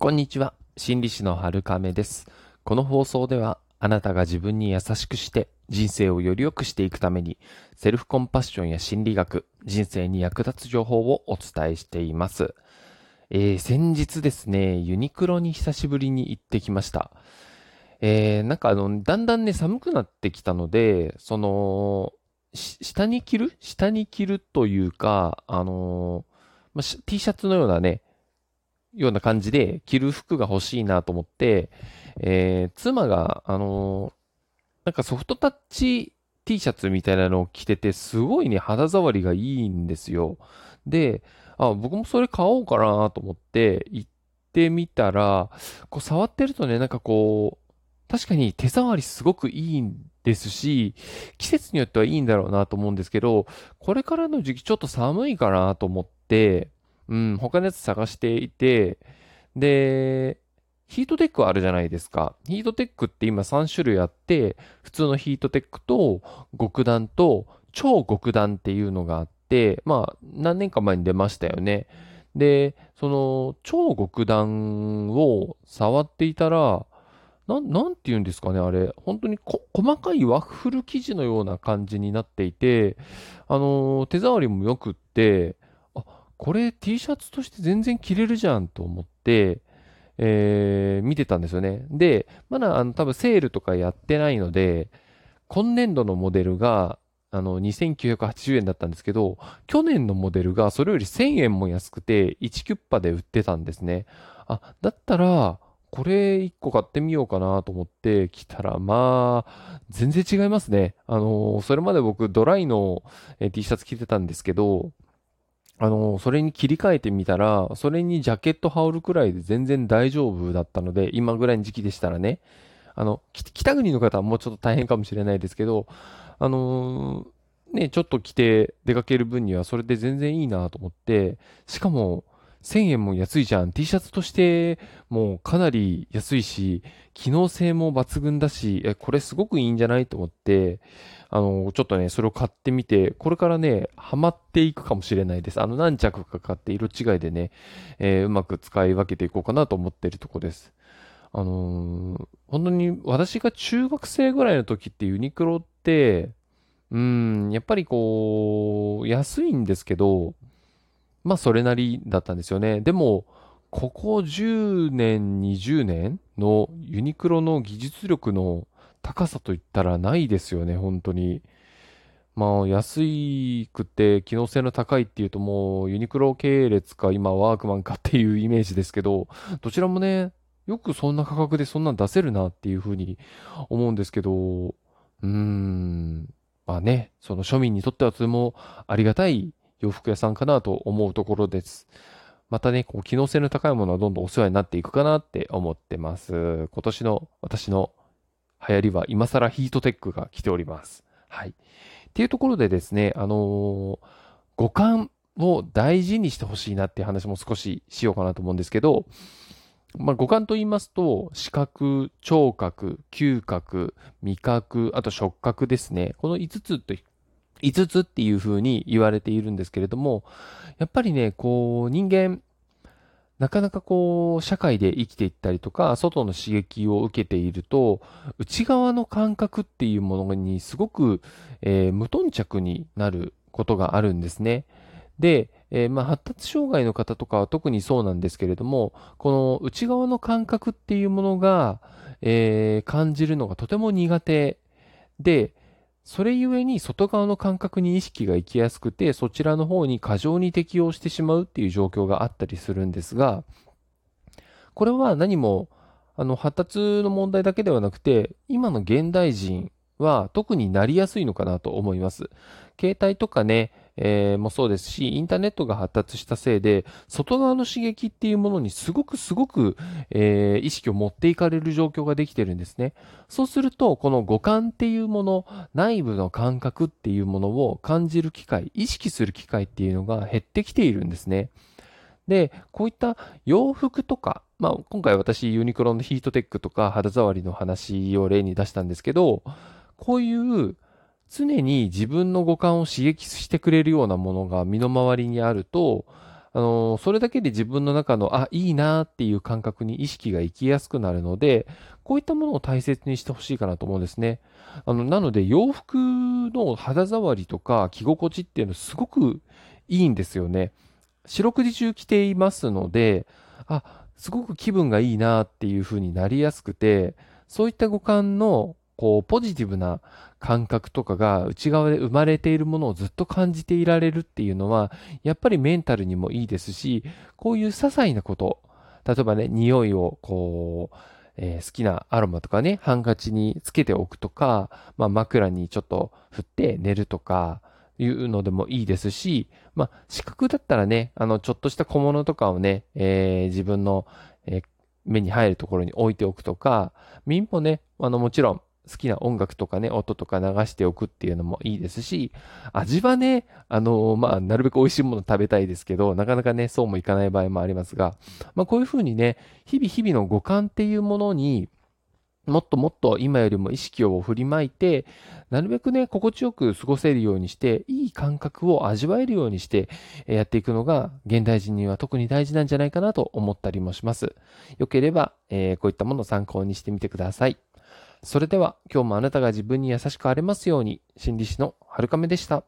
こんにちは。心理師の春亀です。この放送では、あなたが自分に優しくして人生をより良くしていくために、セルフコンパッションや心理学、人生に役立つ情報をお伝えしています。えー、先日ですね、ユニクロに久しぶりに行ってきました。えー、なんかあの、だんだんね、寒くなってきたので、その、下に着る？下に着るというか、あのー、ま、T シャツのようなね、ような感じで着る服が欲しいなと思って、えー、妻が、あの、なんかソフトタッチ T シャツみたいなのを着てて、すごいね、肌触りがいいんですよ。で、あ、僕もそれ買おうかなと思って行ってみたら、こう触ってるとね、なんかこう、確かに手触りすごくいいんですし、季節によってはいいんだろうなと思うんですけど、これからの時期ちょっと寒いかなと思って、うん、他のやつ探していて、で、ヒートテックあるじゃないですか。ヒートテックって今3種類あって、普通のヒートテックと極暖と超極暖っていうのがあって、まあ何年か前に出ましたよね。で、その超極暖を触っていたら、なん、なんて言うんですかね、あれ。本当に細かいワッフル生地のような感じになっていて、あの、手触りも良くって、これ T シャツとして全然着れるじゃんと思って、えー、見てたんですよね。で、まだあの多分セールとかやってないので、今年度のモデルが、あの、2980円だったんですけど、去年のモデルがそれより1000円も安くて、1キュッパで売ってたんですね。あ、だったら、これ1個買ってみようかなと思って来たら、まあ、全然違いますね。あの、それまで僕ドライの T シャツ着てたんですけど、あの、それに切り替えてみたら、それにジャケット羽織るくらいで全然大丈夫だったので、今ぐらいの時期でしたらね、あの、北国の方はもうちょっと大変かもしれないですけど、あのー、ね、ちょっと着て出かける分にはそれで全然いいなと思って、しかも、1000円も安いじゃん。T シャツとしてもうかなり安いし、機能性も抜群だし、え、これすごくいいんじゃないと思って、あの、ちょっとね、それを買ってみて、これからね、ハマっていくかもしれないです。あの、何着か買って色違いでね、えー、うまく使い分けていこうかなと思ってるとこです。あのー、本当に私が中学生ぐらいの時ってユニクロって、うん、やっぱりこう、安いんですけど、まあそれなりだったんですよね。でも、ここ10年、20年のユニクロの技術力の高さといったらないですよね、本当に。まあ、安くて機能性の高いっていうともうユニクロ系列か今ワークマンかっていうイメージですけど、どちらもね、よくそんな価格でそんなん出せるなっていうふうに思うんですけど、うーん、まあね、その庶民にとってはとてもありがたい洋服屋さんかなと思うところです。またね、こう機能性の高いものはどんどんお世話になっていくかなって思ってます。今年の私の流行りは今更ヒートテックが来ております。はい。っていうところでですね、あのー、五感を大事にしてほしいなっていう話も少ししようかなと思うんですけど、まあ、五感と言いますと、視覚、聴覚、嗅覚、味覚、あと触覚ですね。この5つと、5つっていう風に言われているんですけれども、やっぱりね、こう、人間、なかなかこう、社会で生きていったりとか、外の刺激を受けていると、内側の感覚っていうものにすごく、えー、無頓着になることがあるんですね。で、えー、まあ、発達障害の方とかは特にそうなんですけれども、この内側の感覚っていうものが、えー、感じるのがとても苦手で、それゆえに外側の感覚に意識が行きやすくて、そちらの方に過剰に適応してしまうっていう状況があったりするんですが、これは何も、あの、発達の問題だけではなくて、今の現代人は特になりやすいのかなと思います。携帯とかね、えー、もそうですし、インターネットが発達したせいで、外側の刺激っていうものにすごくすごく、えー、意識を持っていかれる状況ができてるんですね。そうすると、この五感っていうもの、内部の感覚っていうものを感じる機会、意識する機会っていうのが減ってきているんですね。で、こういった洋服とか、まあ、今回私ユニクロのヒートテックとか肌触りの話を例に出したんですけど、こういう常に自分の五感を刺激してくれるようなものが身の回りにあると、あのそれだけで自分の中の、あ、いいなっていう感覚に意識が行きやすくなるので、こういったものを大切にしてほしいかなと思うんですね。あの、なので洋服の肌触りとか着心地っていうのすごくいいんですよね。四六時中着ていますので、あ、すごく気分がいいなっていう風になりやすくて、そういった五感のこうポジティブな感覚とかが内側で生まれているものをずっと感じていられるっていうのは、やっぱりメンタルにもいいですし、こういう些細なこと、例えばね、匂いをこう、えー、好きなアロマとかね、ハンカチにつけておくとか、まあ、枕にちょっと振って寝るとか、いうのでもいいですし、まあ、視覚だったらね、あの、ちょっとした小物とかをね、えー、自分の、えー、目に入るところに置いておくとか、耳もね、あの、もちろん、好きな音楽とかね、音とか流しておくっていうのもいいですし、味はね、あのー、まあ、なるべく美味しいもの食べたいですけど、なかなかね、そうもいかない場合もありますが、まあ、こういうふうにね、日々日々の五感っていうものに、もっともっと今よりも意識を振りまいて、なるべくね、心地よく過ごせるようにして、いい感覚を味わえるようにしてやっていくのが、現代人には特に大事なんじゃないかなと思ったりもします。よければ、えー、こういったものを参考にしてみてください。それでは今日もあなたが自分に優しくあれますように、心理師の春亀でした。